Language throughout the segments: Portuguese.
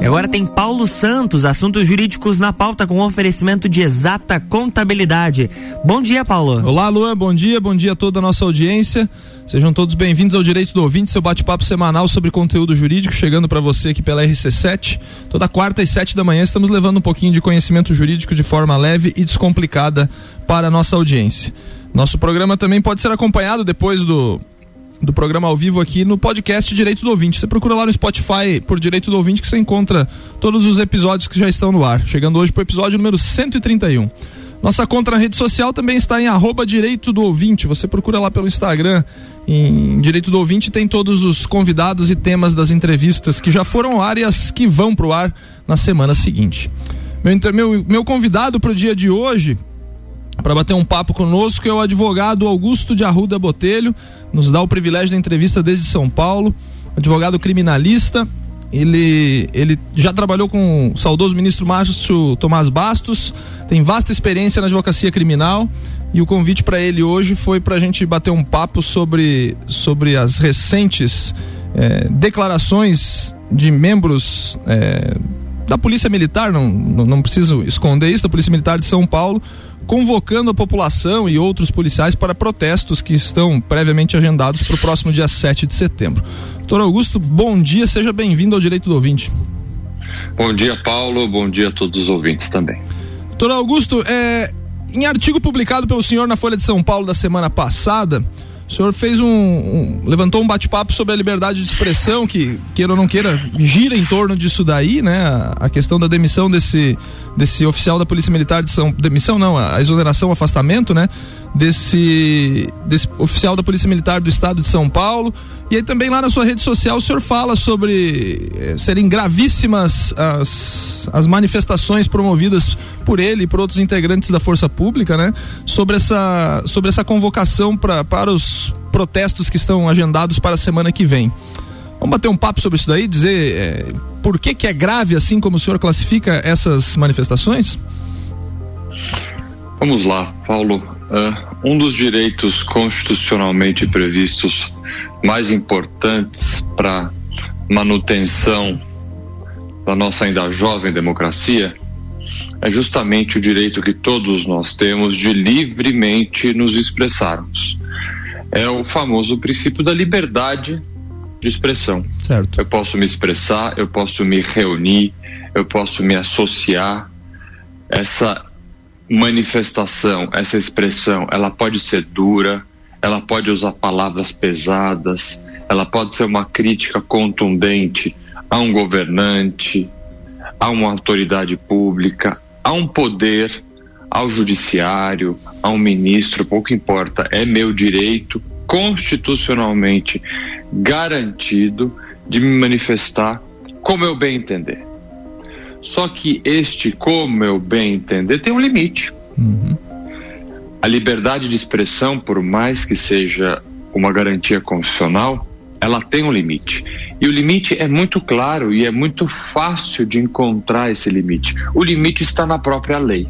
E agora tem Paulo Santos, assuntos jurídicos na pauta com oferecimento de exata contabilidade. Bom dia, Paulo. Olá, Luan, bom dia, bom dia a toda a nossa audiência. Sejam todos bem-vindos ao Direito do Ouvinte, seu bate-papo semanal sobre conteúdo jurídico, chegando para você aqui pela RC7. Toda quarta e sete da manhã estamos levando um pouquinho de conhecimento jurídico de forma leve e descomplicada para a nossa audiência. Nosso programa também pode ser acompanhado depois do do programa ao vivo aqui no podcast Direito do Ouvinte. Você procura lá no Spotify por Direito do Ouvinte que você encontra todos os episódios que já estão no ar. Chegando hoje para o episódio número 131. Nossa conta na rede social também está em arroba Direito do Ouvinte. Você procura lá pelo Instagram. Em Direito do Ouvinte tem todos os convidados e temas das entrevistas que já foram ar e as que vão para o ar na semana seguinte. Meu, meu, meu convidado para o dia de hoje para bater um papo conosco é o advogado Augusto de Arruda Botelho, nos dá o privilégio da entrevista desde São Paulo, advogado criminalista. Ele, ele já trabalhou com o saudoso ministro Márcio Tomás Bastos, tem vasta experiência na advocacia criminal. E o convite para ele hoje foi para a gente bater um papo sobre, sobre as recentes eh, declarações de membros eh, da Polícia Militar, não, não, não preciso esconder isso, da Polícia Militar de São Paulo, convocando a população e outros policiais para protestos que estão previamente agendados para o próximo dia 7 de setembro. Doutor Augusto, bom dia, seja bem-vindo ao Direito do Ouvinte. Bom dia, Paulo, bom dia a todos os ouvintes também. Doutor Augusto, é, em artigo publicado pelo senhor na Folha de São Paulo da semana passada, o senhor fez um, um levantou um bate-papo sobre a liberdade de expressão que queira ou não queira gira em torno disso daí, né? A, a questão da demissão desse desse oficial da Polícia Militar de São demissão não, a exoneração, o afastamento, né? Desse desse oficial da Polícia Militar do Estado de São Paulo. E aí também lá na sua rede social o senhor fala sobre eh, serem gravíssimas as, as manifestações promovidas por ele e por outros integrantes da Força Pública, né? Sobre essa sobre essa convocação pra, para os protestos que estão agendados para a semana que vem. Vamos bater um papo sobre isso daí, dizer é, por que, que é grave assim como o senhor classifica essas manifestações? Vamos lá, Paulo. Uh, um dos direitos constitucionalmente previstos mais importantes para manutenção da nossa ainda jovem democracia é justamente o direito que todos nós temos de livremente nos expressarmos. É o famoso princípio da liberdade de expressão. Certo. Eu posso me expressar, eu posso me reunir, eu posso me associar. Essa manifestação, essa expressão, ela pode ser dura, ela pode usar palavras pesadas, ela pode ser uma crítica contundente a um governante, a uma autoridade pública, a um poder, ao judiciário, a um ministro, pouco importa, é meu direito constitucionalmente garantido de me manifestar como eu bem entender. Só que este como eu bem entender tem um limite. Uhum. A liberdade de expressão, por mais que seja uma garantia constitucional, ela tem um limite. E o limite é muito claro e é muito fácil de encontrar esse limite. O limite está na própria lei.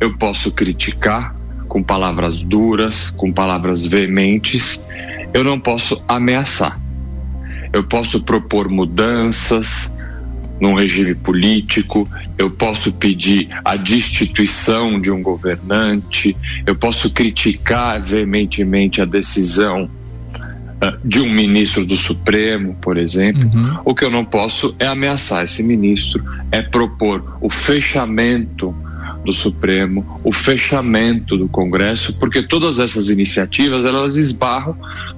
Eu posso criticar com palavras duras, com palavras veementes, eu não posso ameaçar. Eu posso propor mudanças num regime político, eu posso pedir a destituição de um governante, eu posso criticar veementemente a decisão uh, de um ministro do Supremo, por exemplo. Uhum. O que eu não posso é ameaçar esse ministro, é propor o fechamento do Supremo, o fechamento do Congresso, porque todas essas iniciativas elas esbarram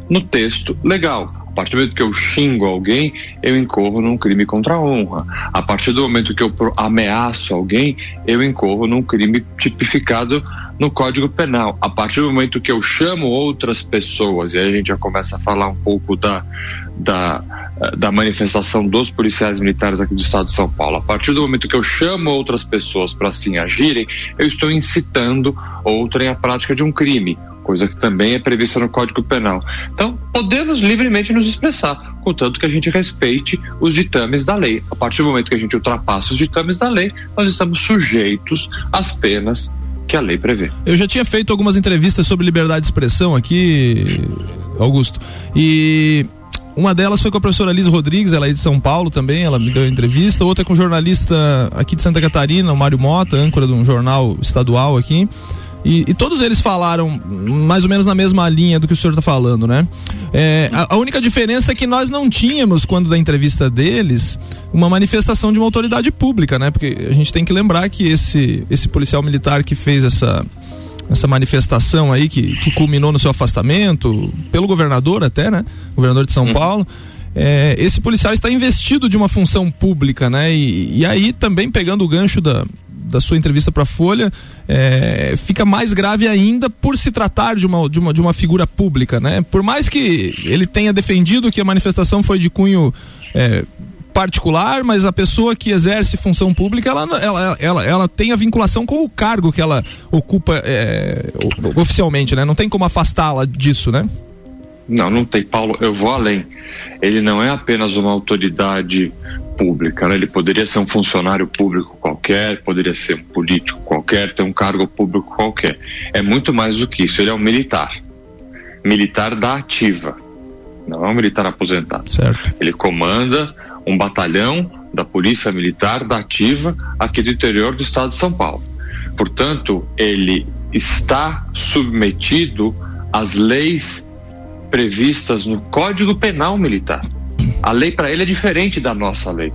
no texto legal. A partir do momento que eu xingo alguém, eu incorro num crime contra a honra. A partir do momento que eu ameaço alguém, eu incorro num crime tipificado no Código Penal. A partir do momento que eu chamo outras pessoas, e aí a gente já começa a falar um pouco da, da, da manifestação dos policiais militares aqui do estado de São Paulo. A partir do momento que eu chamo outras pessoas para assim agirem, eu estou incitando outrem à prática de um crime coisa que também é prevista no Código Penal. Então, podemos livremente nos expressar, contanto que a gente respeite os ditames da lei. A partir do momento que a gente ultrapassa os ditames da lei, nós estamos sujeitos às penas que a lei prevê. Eu já tinha feito algumas entrevistas sobre liberdade de expressão aqui, Augusto, e uma delas foi com a professora Liz Rodrigues, ela é de São Paulo também, ela me deu entrevista. Outra é com o jornalista aqui de Santa Catarina, o Mário Mota, âncora de um jornal estadual aqui. E, e, todos eles falaram mais ou menos na mesma linha do que o senhor está falando, né? É, a, a, única diferença é que nós não tínhamos, quando da entrevista deles, uma manifestação de uma autoridade pública, né? Porque a gente tem que lembrar que esse, esse policial militar que fez essa, essa manifestação aí, que, que culminou no seu afastamento, pelo governador até, né? Governador de São uhum. Paulo. É, esse policial está investido de uma função pública, né? E, e aí também pegando o gancho da, da sua entrevista para a Folha, é, fica mais grave ainda por se tratar de uma, de, uma, de uma figura pública, né? Por mais que ele tenha defendido que a manifestação foi de cunho é, particular, mas a pessoa que exerce função pública, ela, ela, ela, ela tem a vinculação com o cargo que ela ocupa é, oficialmente, né? Não tem como afastá-la disso, né? Não, não tem, Paulo. Eu vou além. Ele não é apenas uma autoridade pública, né? ele poderia ser um funcionário público qualquer, poderia ser um político qualquer, ter um cargo público qualquer. É muito mais do que isso. Ele é um militar, militar da ativa, não é um militar aposentado. Certo. Ele comanda um batalhão da Polícia Militar da ativa aqui do interior do estado de São Paulo. Portanto, ele está submetido às leis previstas no Código Penal Militar. A lei para ele é diferente da nossa lei.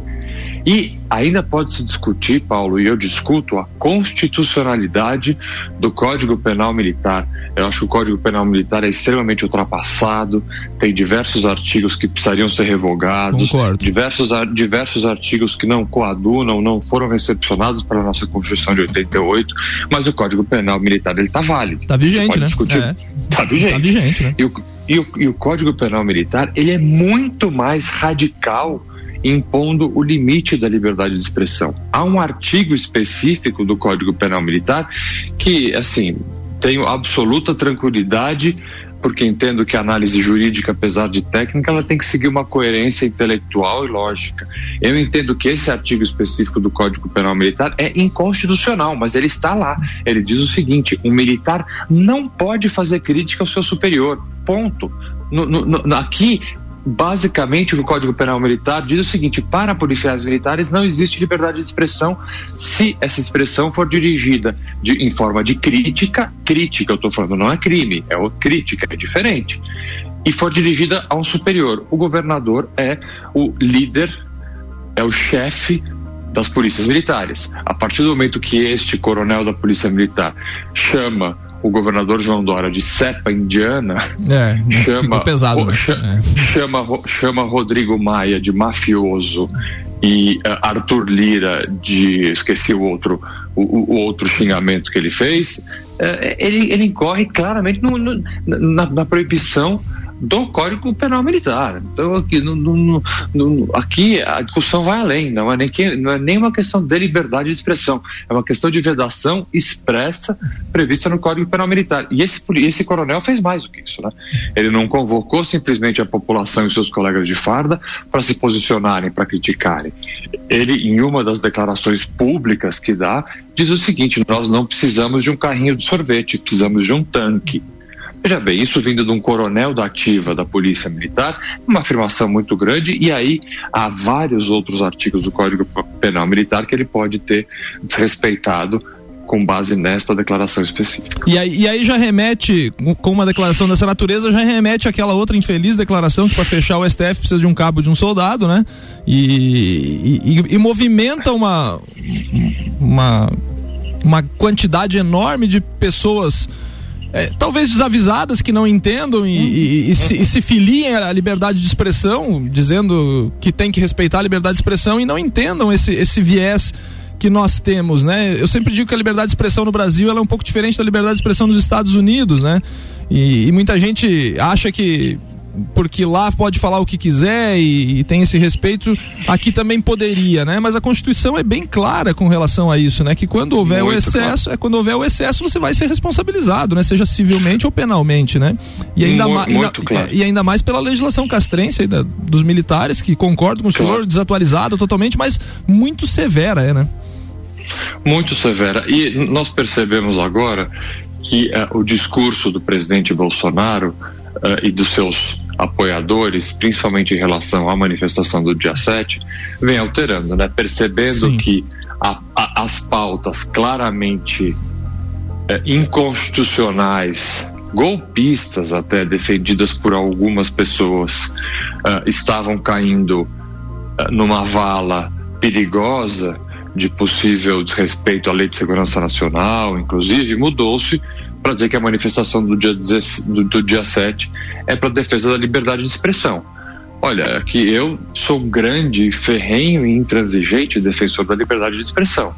E ainda pode se discutir, Paulo, e eu discuto a constitucionalidade do Código Penal Militar. Eu acho que o Código Penal Militar é extremamente ultrapassado, tem diversos artigos que precisariam ser revogados, Concordo. diversos, diversos artigos que não coadunam, não foram recepcionados para a nossa Constituição de 88, mas o Código Penal Militar ele está válido. Está vigente, né? Discutir. É. Tá vigente. Tá vigente, né? E o, e o, e o Código Penal Militar ele é muito mais radical impondo o limite da liberdade de expressão. Há um artigo específico do Código Penal Militar que, assim, tenho absoluta tranquilidade porque entendo que a análise jurídica, apesar de técnica, ela tem que seguir uma coerência intelectual e lógica. Eu entendo que esse artigo específico do Código Penal Militar é inconstitucional, mas ele está lá. Ele diz o seguinte: um militar não pode fazer crítica ao seu superior. Ponto. No, no, aqui basicamente o Código Penal Militar diz o seguinte: para policiais militares não existe liberdade de expressão se essa expressão for dirigida de, em forma de crítica, crítica eu estou falando, não é crime, é o crítica, é diferente, e for dirigida a um superior. O governador é o líder, é o chefe das polícias militares. A partir do momento que este coronel da polícia militar chama o governador João Dória de cepa indiana, é, chama, pesado, né? chama, é. chama, chama Rodrigo Maia de mafioso e uh, Arthur Lira de esqueci o outro o, o outro xingamento que ele fez, uh, ele, ele incorre claramente no, no, na, na proibição do Código Penal Militar. Então, aqui, no, no, no, aqui a discussão vai além, não é, nem que, não é nem uma questão de liberdade de expressão, é uma questão de vedação expressa prevista no Código Penal Militar. E esse, esse coronel fez mais do que isso. Né? Ele não convocou simplesmente a população e seus colegas de farda para se posicionarem, para criticarem. Ele, em uma das declarações públicas que dá, diz o seguinte: nós não precisamos de um carrinho de sorvete, precisamos de um tanque. Veja bem, isso vindo de um coronel da ativa da Polícia Militar, uma afirmação muito grande, e aí há vários outros artigos do Código Penal Militar que ele pode ter desrespeitado com base nesta declaração específica. E aí, e aí, já remete, com uma declaração dessa natureza, já remete àquela outra infeliz declaração que para fechar o STF precisa de um cabo de um soldado, né? E, e, e movimenta uma, uma, uma quantidade enorme de pessoas é, talvez desavisadas que não entendam e, e, e, se, e, se, filiem à liberdade de expressão, dizendo que tem que respeitar a liberdade de expressão e não entendam esse, esse viés que nós temos, né? Eu sempre digo que a liberdade de expressão no Brasil é um pouco diferente da liberdade de expressão nos Estados Unidos, né? E muita gente acha que porque lá pode falar o que quiser e, e, tem esse respeito, aqui também poderia, né? Mas a Constituição é bem clara com relação a isso, né? Que quando houver Muito o excesso, claro. é quando houver o excesso, você vai ser responsabilizado, né? Seja civilmente ou penalmente, né? E ainda, mais, claro. e ainda mais pela legislação castrense da, dos militares, que concordo com o claro. senhor, desatualizada totalmente, mas muito severa, é, né? Muito severa. E nós percebemos agora que uh, o discurso do presidente Bolsonaro uh, e dos seus apoiadores, principalmente em relação à manifestação do dia 7, vem alterando, né? Percebendo Sim. que a, a, as pautas claramente é, inconstitucionais, golpistas até defendidas por algumas pessoas, uh, estavam caindo uh, numa vala perigosa de possível desrespeito à Lei de Segurança Nacional, inclusive, mudou-se para dizer que a manifestação do dia, do, do dia 7 é para defesa da liberdade de expressão. Olha, que eu sou grande, ferrenho e intransigente defensor da liberdade de expressão.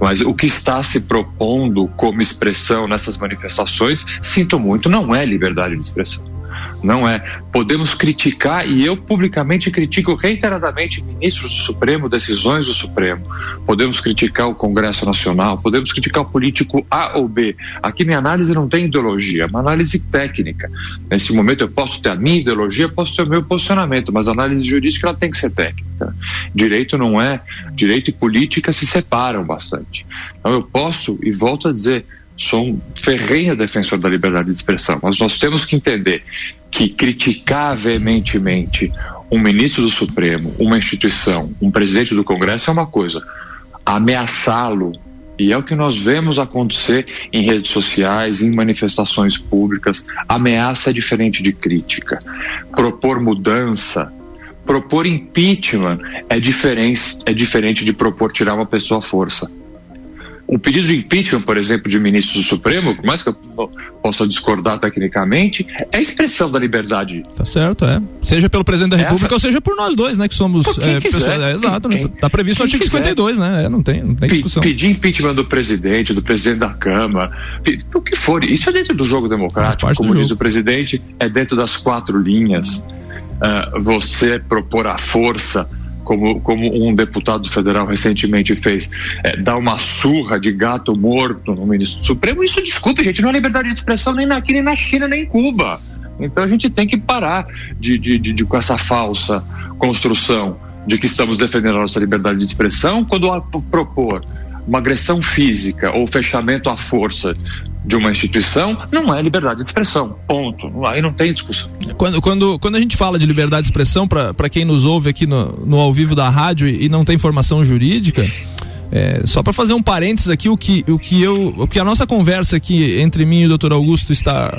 Mas o que está se propondo como expressão nessas manifestações, sinto muito, não é liberdade de expressão não é. Podemos criticar, e eu publicamente critico reiteradamente ministros do Supremo, decisões do Supremo. Podemos criticar o Congresso Nacional, podemos criticar o político A ou B. Aqui minha análise não tem ideologia, é uma análise técnica. Nesse momento eu posso ter a minha ideologia, posso ter o meu posicionamento, mas a análise jurídica ela tem que ser técnica. Direito não é, direito e política se separam bastante. Então eu posso, e volto a dizer, sou um ferrenho defensor da liberdade de expressão, mas nós temos que entender que criticar veementemente um ministro do Supremo, uma instituição, um presidente do Congresso é uma coisa, ameaçá-lo e é o que nós vemos acontecer em redes sociais, em manifestações públicas. Ameaça é diferente de crítica. Propor mudança, propor impeachment é diferente, é diferente de propor tirar uma pessoa à força o pedido de impeachment, por exemplo, de ministros do Supremo, por mais que eu possa discordar tecnicamente, é expressão da liberdade. Tá certo, é. Seja pelo presidente da República Essa... ou seja por nós dois, né? Que somos é, pessoas. É, exato, quem, tá previsto no artigo quiser. 52, né? É, não tem, não tem discussão. Pedir impeachment do presidente, do presidente da Câmara, o que for. Isso é dentro do jogo democrático. Como diz o presidente, é dentro das quatro linhas. Uh, você propor a força como, como um deputado federal recentemente fez, é, dar uma surra de gato morto no ministro do Supremo, isso, desculpe, gente, não é liberdade de expressão nem aqui, nem na China, nem em Cuba. Então a gente tem que parar de, de, de, de com essa falsa construção de que estamos defendendo a nossa liberdade de expressão quando propor uma agressão física ou fechamento à força de uma instituição não é liberdade de expressão. Ponto. Aí não tem discussão. Quando, quando, quando a gente fala de liberdade de expressão, para quem nos ouve aqui no, no ao vivo da rádio e, e não tem formação jurídica. É, só para fazer um parênteses aqui, o que, o, que eu, o que a nossa conversa aqui entre mim e o doutor Augusto está,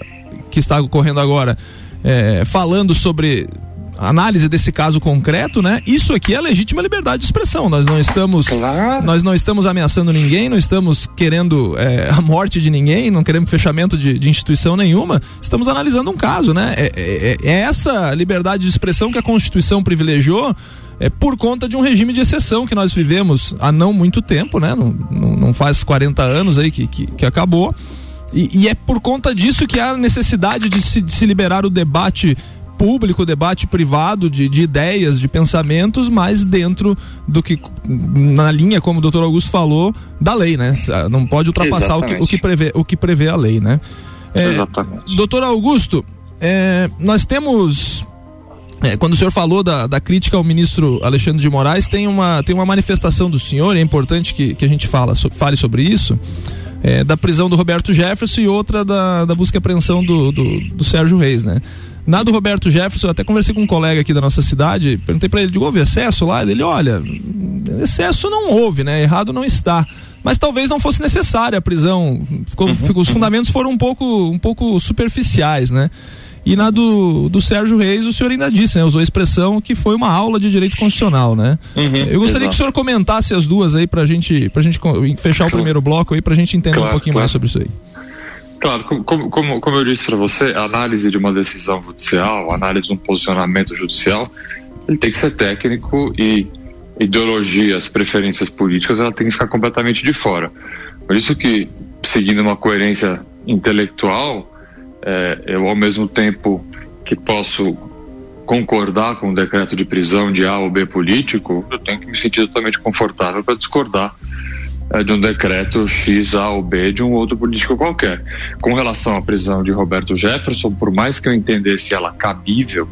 que está ocorrendo agora, é, falando sobre análise desse caso concreto, né? Isso aqui é legítima liberdade de expressão. Nós não estamos, claro. nós não estamos ameaçando ninguém, não estamos querendo é, a morte de ninguém, não queremos fechamento de, de, instituição nenhuma. Estamos analisando um caso, né? É, é, é essa liberdade de expressão que a Constituição privilegiou é por conta de um regime de exceção que nós vivemos há não muito tempo, né? Não, não, não faz 40 anos aí que, que, que acabou. E, e, é por conta disso que há necessidade de se, de se liberar o debate público, debate privado de, de ideias, de pensamentos, mas dentro do que, na linha, como o doutor Augusto falou, da lei, né? Não pode ultrapassar o que, o que, prevê, o que prevê a lei, né? É, doutor Augusto, é, nós temos é, quando o senhor falou da, da, crítica ao ministro Alexandre de Moraes, tem uma, tem uma manifestação do senhor, é importante que, que a gente fala, so, fale sobre isso, é, da prisão do Roberto Jefferson e outra da, da busca e apreensão do, do, do Sérgio Reis, né? Na do Roberto Jefferson, eu até conversei com um colega aqui da nossa cidade, perguntei para ele, de houve excesso lá? Ele, olha, excesso não houve, né? Errado não está. Mas talvez não fosse necessária a prisão. Ficou, uhum, ficou, os fundamentos foram um pouco, um pouco superficiais, né? E na do, do Sérgio Reis, o senhor ainda disse, né? Usou a expressão que foi uma aula de direito constitucional, né? Uhum, eu gostaria exato. que o senhor comentasse as duas aí pra gente, pra gente fechar o primeiro bloco aí, pra gente entender claro, um pouquinho claro. mais sobre isso aí. Claro, como, como, como eu disse para você, a análise de uma decisão judicial, a análise de um posicionamento judicial, ele tem que ser técnico e ideologias, preferências políticas, ela tem que ficar completamente de fora. Por isso que, seguindo uma coerência intelectual, é, eu ao mesmo tempo que posso concordar com o decreto de prisão de A ou B político, eu tenho que me sentir totalmente confortável para discordar de um decreto X, A ou B de um outro político qualquer. Com relação à prisão de Roberto Jefferson, por mais que eu entendesse ela cabível,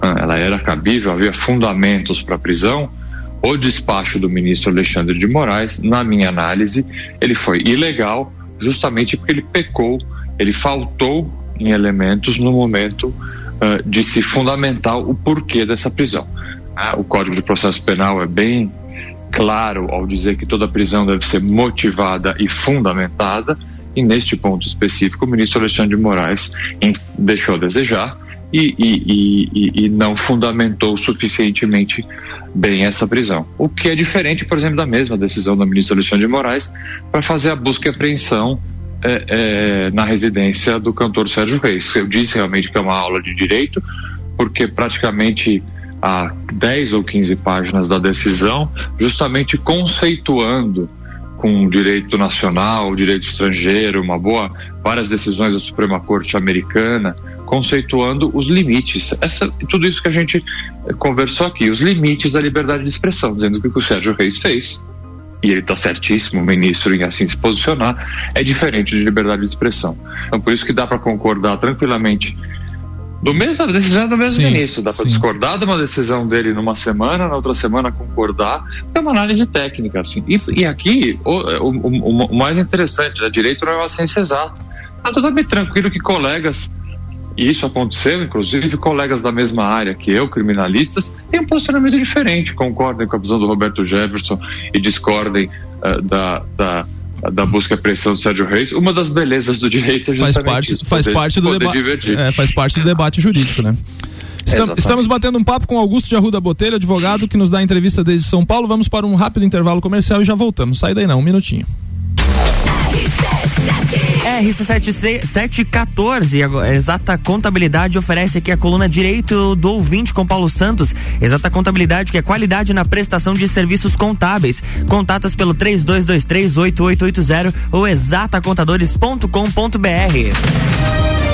ah, ela era cabível, havia fundamentos para a prisão, o despacho do ministro Alexandre de Moraes, na minha análise, ele foi ilegal justamente porque ele pecou, ele faltou em elementos no momento uh, de se fundamentar o porquê dessa prisão. Uh, o Código de Processo Penal é bem claro ao dizer que toda prisão deve ser motivada e fundamentada, e neste ponto específico, o ministro Alexandre de Moraes deixou a desejar e, e, e, e, não fundamentou suficientemente bem essa prisão. O que é diferente, por exemplo, da mesma decisão do ministro Alexandre de Moraes para fazer a busca e apreensão é, é, na residência do cantor Sérgio Reis. Eu disse realmente que é uma aula de direito, porque praticamente há 10 ou 15 páginas da decisão, justamente conceituando com direito nacional, direito estrangeiro, uma boa, várias decisões da Suprema Corte Americana, conceituando os limites. Essa, tudo isso que a gente conversou aqui, os limites da liberdade de expressão, dizendo que o que o Sérgio Reis fez, e ele está certíssimo, o ministro, em assim se posicionar, é diferente de liberdade de expressão. Então, por isso que dá para concordar tranquilamente do mesmo, a decisão é do mesmo sim, ministro. Dá para discordar de uma decisão dele numa semana, na outra semana concordar. É uma análise técnica. Assim. E, e aqui, o, o, o, mais interessante, a né, direito não é uma ciência exata. Está totalmente tranquilo que colegas, e isso aconteceu, inclusive, colegas da mesma área que eu, criminalistas, têm um posicionamento diferente, concordem com a visão do Roberto Jefferson e discordem uh, da, da da busca e pressão do Sérgio Reis, uma das belezas do direito é justamente faz parte, isso, faz poder, parte do debate, é, faz parte do debate jurídico, né? Estamos, estamos batendo um papo com Augusto de Arruda Botelho, advogado que nos dá entrevista desde São Paulo. Vamos para um rápido intervalo comercial e já voltamos. Sai daí não, um minutinho. RC7714, Exata Contabilidade oferece aqui a coluna Direito do Ouvinte com Paulo Santos. Exata Contabilidade que é qualidade na prestação de serviços contábeis. Contatos pelo 32238880 ou exatacontadores.com.br.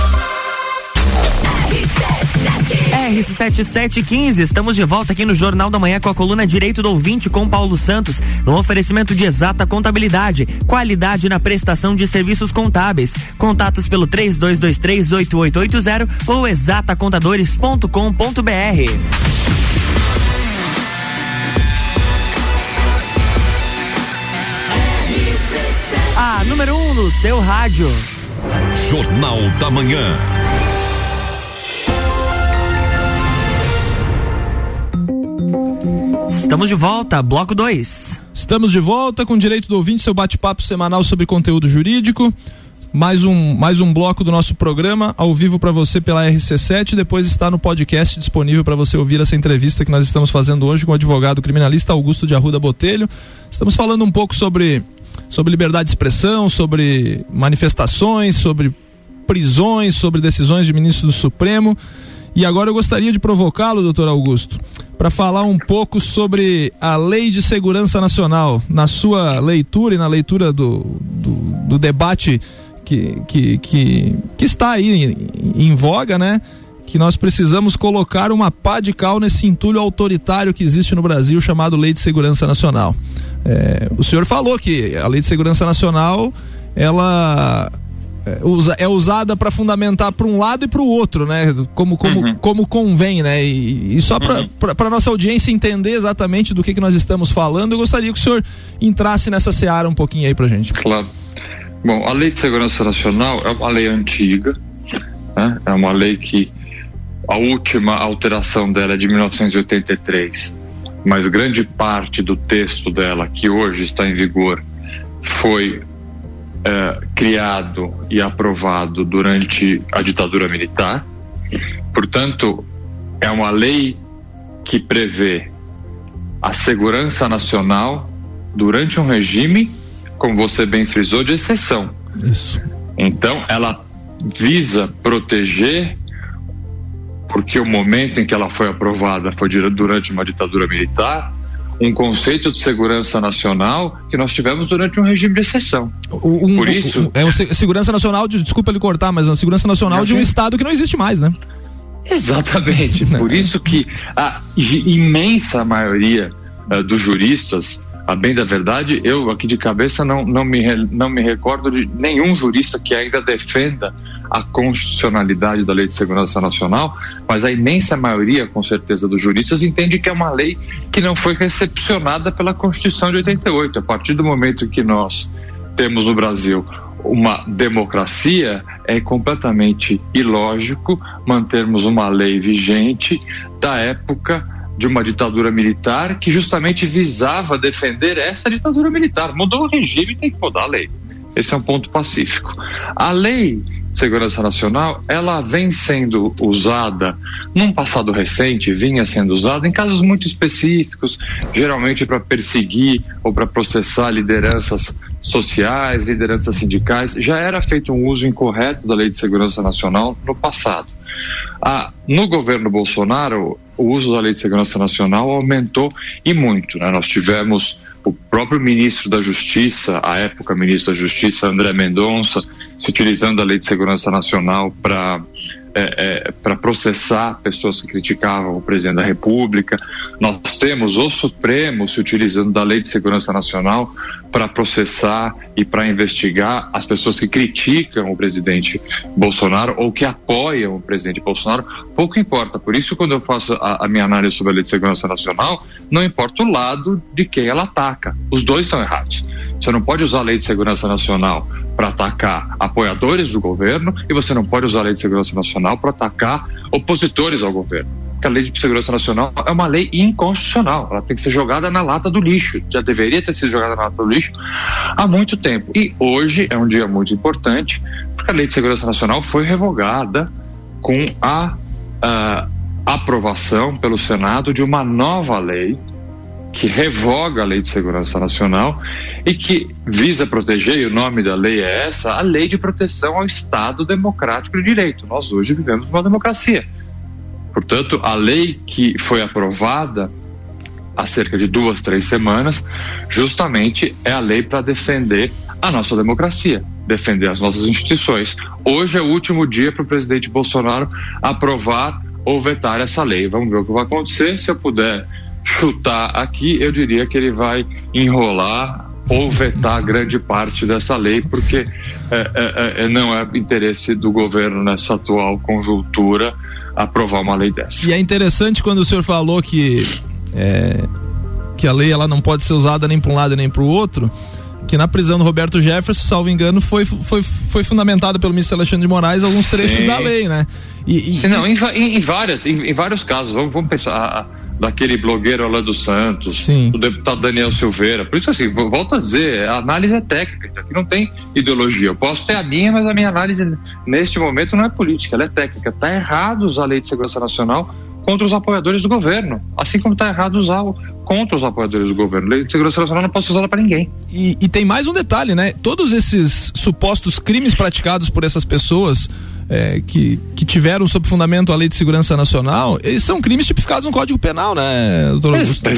RC7715, estamos de volta aqui no Jornal da Manhã com a coluna Direito do Ouvinte com Paulo Santos, no oferecimento de exata contabilidade, qualidade na prestação de serviços contábeis. Contatos pelo 32238880 ou exatacontadores.com.br. A número 1 um no seu rádio. Jornal da Manhã. Estamos de volta, bloco 2. Estamos de volta com direito do ouvinte, seu bate-papo semanal sobre conteúdo jurídico. Mais um, mais um bloco do nosso programa ao vivo para você pela RC7. Depois está no podcast disponível para você ouvir essa entrevista que nós estamos fazendo hoje com o advogado criminalista Augusto de Arruda Botelho. Estamos falando um pouco sobre, sobre liberdade de expressão, sobre manifestações, sobre prisões, sobre decisões de ministro do Supremo. E agora eu gostaria de provocá-lo, doutor Augusto, para falar um pouco sobre a Lei de Segurança Nacional. Na sua leitura e na leitura do, do, do debate que, que, que, que, está aí em, em voga, né? que nós precisamos colocar uma pá de cal nesse entulho autoritário que existe no Brasil chamado Lei de Segurança Nacional. É, o senhor falou que a Lei de Segurança Nacional ela é, usa, é usada para fundamentar para um lado e para o outro, né? Como, como, uhum. como convém, né? E, e só para uhum. nossa audiência entender exatamente do que, que nós estamos falando, eu gostaria que o senhor entrasse nessa seara um pouquinho aí para gente. Claro. Bom, a Lei de Segurança Nacional é uma lei antiga, né? é uma lei que a última alteração dela é de 1983, mas grande parte do texto dela, que hoje está em vigor, foi é, criado e aprovado durante a ditadura militar. Portanto, é uma lei que prevê a segurança nacional durante um regime, como você bem frisou, de exceção. Isso. Então, ela visa proteger, porque o momento em que ela foi aprovada foi durante uma ditadura militar, um conceito de segurança nacional que nós tivemos durante um regime de exceção. Um, Por isso. Um, é uma segurança nacional de, desculpa ele cortar, mas é uma segurança nacional de um Estado que não existe mais, né? Exatamente. Por isso que a imensa maioria uh, dos juristas, a bem da verdade, eu aqui de cabeça não, não, me, não me recordo de nenhum jurista que ainda defenda a constitucionalidade da Lei de Segurança Nacional, mas a imensa maioria, com certeza, dos juristas entende que é uma lei que não foi recepcionada pela Constituição de 88. A partir do momento que nós temos no Brasil uma democracia, é completamente ilógico mantermos uma lei vigente da época de uma ditadura militar que justamente visava defender essa ditadura militar. Mudou o regime, tem que mudar a lei. Esse é um ponto pacífico. A lei segurança nacional, ela vem sendo usada num passado recente, vinha sendo usada em casos muito específicos, geralmente para perseguir ou para processar lideranças sociais, lideranças sindicais. Já era feito um uso incorreto da Lei de Segurança Nacional no passado. Ah, no governo Bolsonaro, o uso da Lei de Segurança Nacional aumentou e muito. Né? Nós tivemos o próprio ministro da Justiça, a época ministro da Justiça, André Mendonça, se utilizando a Lei de Segurança Nacional para é, é, para processar pessoas que criticavam o presidente da República. Nós temos o Supremo se utilizando da Lei de Segurança Nacional para processar e para investigar as pessoas que criticam o presidente Bolsonaro ou que apoiam o presidente Bolsonaro. Pouco importa. Por isso, quando eu faço a, a minha análise sobre a Lei de Segurança Nacional, não importa o lado de quem ela ataca. Os dois estão errados. Você não pode usar a Lei de Segurança Nacional para atacar apoiadores do governo e você não pode usar a Lei de Segurança Nacional para atacar opositores ao governo. Porque a Lei de Segurança Nacional é uma lei inconstitucional, ela tem que ser jogada na lata do lixo. Já deveria ter sido jogada na lata do lixo há muito tempo. E hoje é um dia muito importante, porque a Lei de Segurança Nacional foi revogada com a, a aprovação pelo Senado de uma nova lei que revoga a Lei de Segurança Nacional e que visa proteger, e o nome da lei é essa, a Lei de Proteção ao Estado Democrático de Direito. Nós hoje vivemos uma democracia. Portanto, a lei que foi aprovada há cerca de duas, três semanas, justamente é a lei para defender a nossa democracia, defender as nossas instituições. Hoje é o último dia para o presidente Bolsonaro aprovar ou vetar essa lei. Vamos ver o que vai acontecer. Se eu puder chutar aqui, eu diria que ele vai enrolar ou vetar grande parte dessa lei, porque é, é, é, não é interesse do governo nessa atual conjuntura aprovar uma lei dessa. E é interessante quando o senhor falou que é, que a lei ela não pode ser usada nem para um lado nem para o outro que na prisão do Roberto Jefferson, salvo engano, foi, foi, foi fundamentado pelo ministro Alexandre de Moraes alguns trechos Sim. da lei, né? E, e não, em, em, em, várias, em, em, vários casos, vamos, vamos pensar, a, daquele blogueiro Orlando Santos, Sim. do deputado Daniel Silveira. Por isso, assim, volto a dizer, a análise é técnica, aqui não tem ideologia. Eu posso ter a minha, mas a minha análise neste momento não é política, ela é técnica. Está errado usar a Lei de Segurança Nacional contra os apoiadores do governo, assim como está errado usar o, contra os apoiadores do governo. Lei de segurança nacional não pode ser usada para ninguém. E, e, tem mais um detalhe, né? Todos esses supostos crimes praticados por essas pessoas é, que, que tiveram sob fundamento a lei de segurança nacional, eles são crimes tipificados no Código Penal, né, doutor Augusto? É,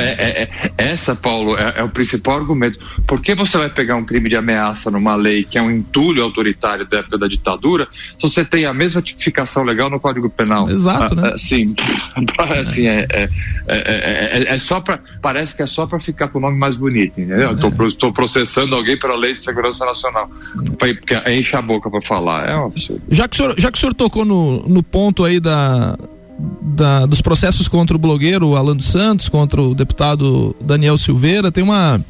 é, é, essa, Paulo, é, o principal argumento. Por que você vai pegar um crime de ameaça numa lei que é um entulho autoritário da época da ditadura, se você tem a mesma tipificação legal no Código Penal? Exato, né? Assim, assim é, é, é, só para parece que é só para ficar com o nome mais bonito, entendeu? Estou processando alguém pela lei de segurança nacional, porque enche a boca para falar. É uma já que o senhor, já que o senhor tocou no, no ponto aí da, da, dos processos contra o blogueiro Alan dos Santos, contra o deputado Daniel Silveira, tem uma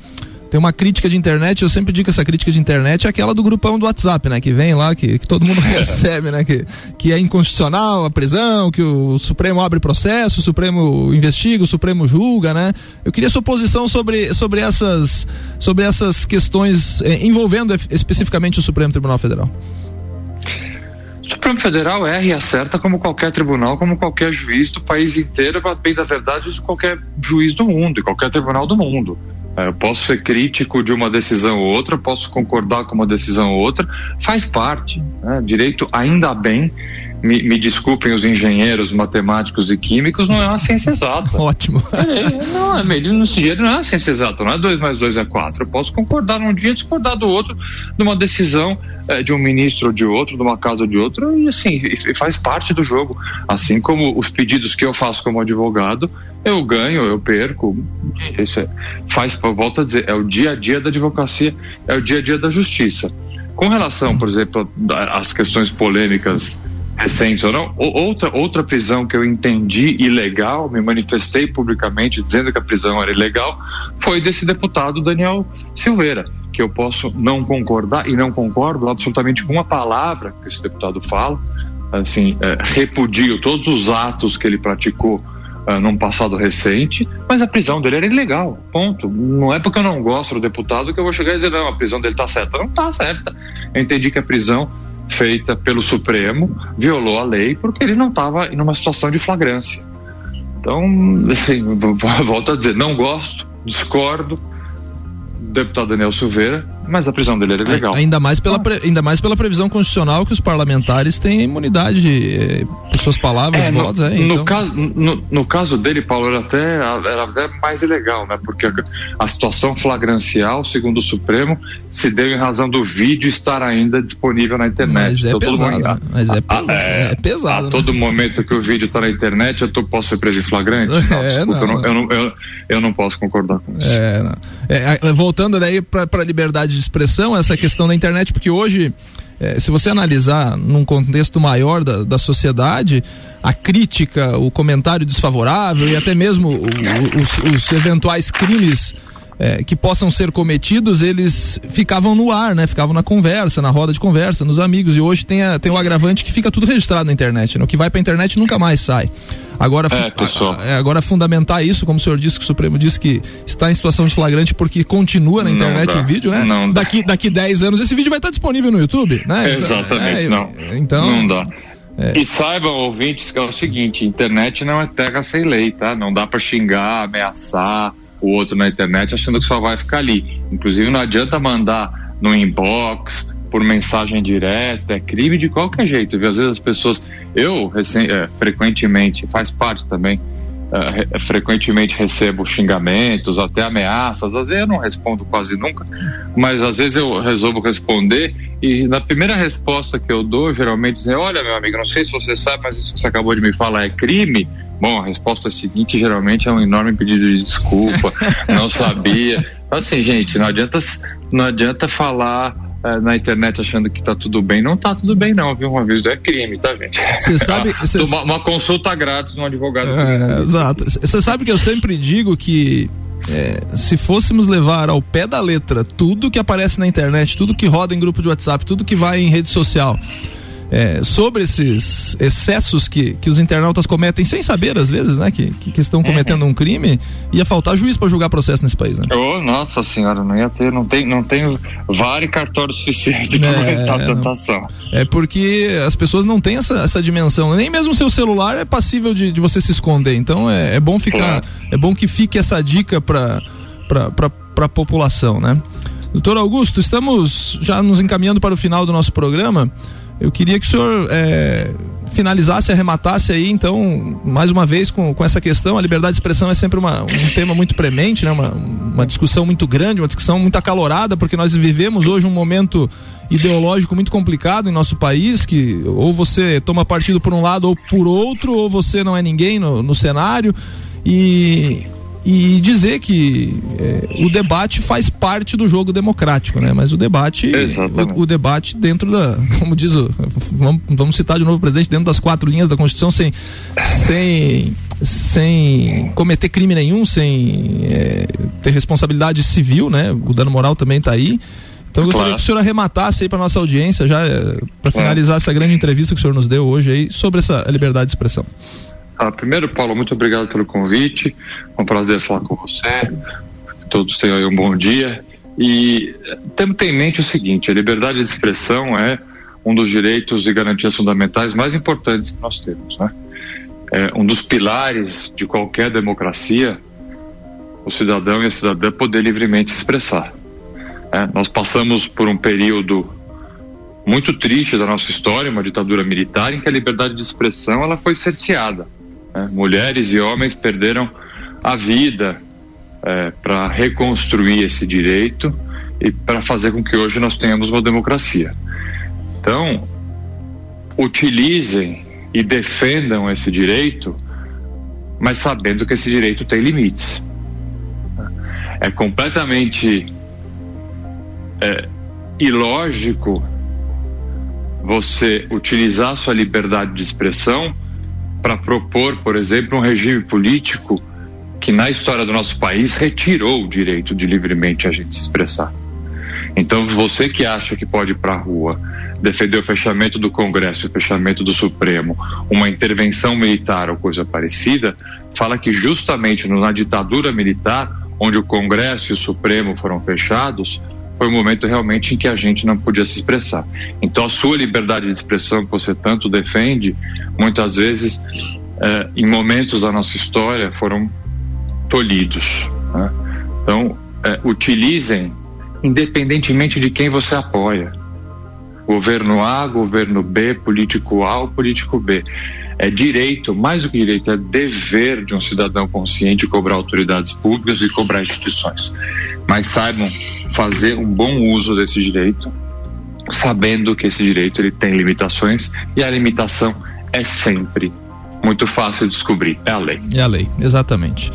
tem uma crítica de internet, eu sempre digo que essa crítica de internet é aquela do grupão do WhatsApp, né? Que vem lá, que, que todo mundo recebe, né? Que, que é inconstitucional a prisão, que o Supremo abre processo, o Supremo investiga, o Supremo julga, né? Eu queria sua posição sobre, sobre, essas, sobre essas questões eh, envolvendo especificamente o Supremo Tribunal Federal. O Supremo Federal erra e acerta como qualquer tribunal, como qualquer juiz do país inteiro, bem da verdade de qualquer juiz do mundo, e qualquer tribunal do mundo. É, eu posso ser crítico de uma decisão ou outra, posso concordar com uma decisão ou outra, faz parte. Né? Direito, ainda bem, me, me, desculpem os engenheiros, matemáticos e químicos, não é uma ciência exata. Ótimo. É, não, é melhor dia não é uma ciência exata, não é 2 mais 2 é 4. Eu posso concordar num dia, discordar do outro, numa decisão é, de um ministro ou de outro, de uma casa ou de outro, e assim, e faz parte do jogo. Assim como os pedidos que eu faço como advogado, eu ganho, eu perco. Isso é, faz, volto a dizer, é o dia a dia da advocacia, é o dia a dia da justiça. Com relação, por exemplo, às questões polêmicas recentes ou não. Outra, outra prisão que eu entendi ilegal, me manifestei publicamente dizendo que a prisão era ilegal, foi desse deputado Daniel Silveira, que eu posso não concordar e não concordo absolutamente com uma palavra que esse deputado fala. Assim, é, repudio todos os atos que ele praticou uh, num passado recente, mas a prisão dele era ilegal, ponto. Não é porque eu não gosto do deputado que eu vou chegar e dizer, não, a prisão dele está certa. Não está certa. Eu entendi que a prisão feita pelo Supremo violou a lei porque ele não estava em uma situação de flagrância. Então, assim, volto a dizer, não gosto, discordo, deputado Daniel Silveira, mas a prisão dele era legal. Ainda mais pela, pre, ainda mais pela previsão constitucional que os parlamentares têm imunidade eh, por suas palavras, é, votos. No, é, então... no, caso, no, no, caso dele, Paulo, era até, era até mais ilegal, né? Porque a, a, situação flagrancial, segundo o Supremo, se deu em razão do vídeo estar ainda disponível na internet. Mas é então, pesado, mundo, né? mas é, a, é, é pesado. A todo né? momento que o vídeo está na internet, eu tô, posso ser preso em flagrante? Não, é, desculpa, não, eu, não, eu, eu, eu, não posso concordar com isso. É, é voltando daí para a liberdade de expressão, essa questão da internet, porque hoje, é, se você analisar num contexto maior da, da sociedade, a crítica, o comentário desfavorável e até mesmo o, os, os eventuais crimes é, que possam ser cometidos, eles ficavam no ar, né? Ficavam na conversa, na roda de conversa, nos amigos. E hoje tem, a, tem o agravante que fica tudo registrado na internet. Né? O que vai pra internet nunca mais sai. Agora, é, a, é, agora fundamentar isso, como o senhor disse, que o Supremo disse que está em situação de flagrante porque continua na internet o vídeo, né? Não daqui, daqui 10 anos esse vídeo vai estar disponível no YouTube, né? Exatamente, é, não. Então. Não dá. É. E saibam, ouvintes, que é o seguinte: internet não é terra sem lei, tá? Não dá para xingar, ameaçar o outro na internet achando que só vai ficar ali. Inclusive, não adianta mandar no inbox, por mensagem direta, é crime de qualquer jeito, viu? Às vezes as pessoas, eu recém, é, frequentemente, faz parte também, é, frequentemente recebo xingamentos, até ameaças, às vezes eu não respondo quase nunca, mas às vezes eu resolvo responder e na primeira resposta que eu dou, geralmente dizem, olha meu amigo, não sei se você sabe, mas isso que você acabou de me falar é crime, Bom, a resposta seguinte geralmente é um enorme pedido de desculpa, não sabia. Então, assim, gente, não adianta, não adianta falar é, na internet achando que tá tudo bem. Não tá tudo bem, não, viu? Uma vez é crime, tá, gente? Você sabe. Cê... Uma, uma, consulta grátis no advogado. É, exato. Você sabe que eu sempre digo que. É, se fôssemos levar ao pé da letra tudo que aparece na internet, tudo que roda em grupo de WhatsApp, tudo que vai em rede social, é, sobre esses excessos que, que os internautas cometem sem saber, às vezes, né? Que, que, que estão uhum. cometendo um crime, ia faltar juiz para julgar processo nesse país, né? Oh, nossa senhora, não ia ter, não tem, não tem vale cartório suficiente para é, a tentação. É porque as pessoas não têm essa, essa dimensão, nem mesmo o seu celular é passível de, de você se esconder, então é, é bom ficar, claro. é bom que fique essa dica para para a população, né? Doutor Augusto, estamos já nos encaminhando para o final do nosso programa. Eu queria que o senhor é, finalizasse, arrematasse aí, então, mais uma vez com, com essa questão. A liberdade de expressão é sempre uma, um tema muito premente, né? Uma, uma discussão muito grande, uma discussão muito acalorada, porque nós vivemos hoje um momento ideológico muito complicado em nosso país, que ou você toma partido por um lado ou por outro, ou você não é ninguém no, no cenário. E, e dizer que é, o debate faz parte do jogo democrático, né? Mas o debate, o, o, debate dentro da, como diz o, vamos, vamos, citar de novo o presidente, dentro das quatro linhas da Constituição, sem, sem, sem cometer crime nenhum, sem é, ter responsabilidade civil, né? O dano moral também está aí. Então eu gostaria claro. que o senhor arrematasse aí para nossa audiência, já é, para finalizar essa grande entrevista que o senhor nos deu hoje aí sobre essa liberdade de expressão. Ah, primeiro, Paulo, muito obrigado pelo convite. É um prazer falar com você. Todos tenham aí um bom dia. E temos em mente o seguinte: a liberdade de expressão é um dos direitos e garantias fundamentais mais importantes que nós temos. Né? É um dos pilares de qualquer democracia, o cidadão e a cidadã poder livremente se expressar. É, nós passamos por um período muito triste da nossa história, uma ditadura militar em que a liberdade de expressão ela foi cerceada. Né? Mulheres e homens perderam a vida é, para reconstruir esse direito e para fazer com que hoje nós tenhamos uma democracia. Então, utilizem e defendam esse direito, mas sabendo que esse direito tem limites. É completamente é, ilógico você utilizar sua liberdade de expressão para propor, por exemplo, um regime político que na história do nosso país retirou o direito de livremente a gente se expressar. Então, você que acha que pode ir para a rua defender o fechamento do Congresso, o fechamento do Supremo, uma intervenção militar ou coisa parecida, fala que justamente na ditadura militar, onde o Congresso e o Supremo foram fechados, foi um momento realmente em que a gente não podia se expressar. Então, a sua liberdade de expressão que você tanto defende, muitas vezes, eh, em momentos da nossa história, foram tolhidos. Né? Então, eh, utilizem, independentemente de quem você apoia. Governo A, governo B, político A ou político B é direito, mais do que direito, é dever de um cidadão consciente cobrar autoridades públicas e cobrar instituições. Mas saibam fazer um bom uso desse direito, sabendo que esse direito ele tem limitações e a limitação é sempre muito fácil de descobrir, é a lei. É a lei, exatamente.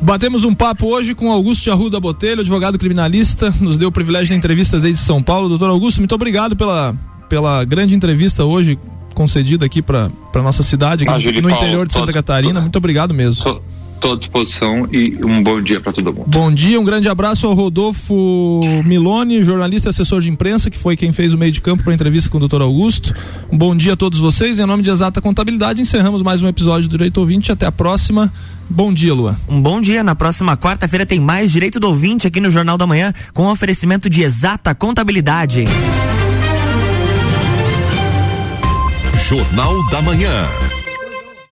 Batemos um papo hoje com Augusto de Arruda Botelho, advogado criminalista, nos deu o privilégio da entrevista desde São Paulo. Doutor Augusto, muito obrigado pela, pela grande entrevista hoje concedida aqui para nossa cidade, aqui no Paulo, interior de Santa Catarina. Muito obrigado mesmo. Estou à disposição e um bom dia para todo mundo. Bom dia, um grande abraço ao Rodolfo Milone, jornalista e assessor de imprensa, que foi quem fez o meio de campo para a entrevista com o doutor Augusto. Um bom dia a todos vocês. Em nome de Exata Contabilidade, encerramos mais um episódio do Direito Ouvinte. Até a próxima. Bom dia, Lua. Um bom dia. Na próxima quarta-feira tem mais Direito do Ouvinte aqui no Jornal da Manhã, com oferecimento de Exata Contabilidade. Jornal da Manhã.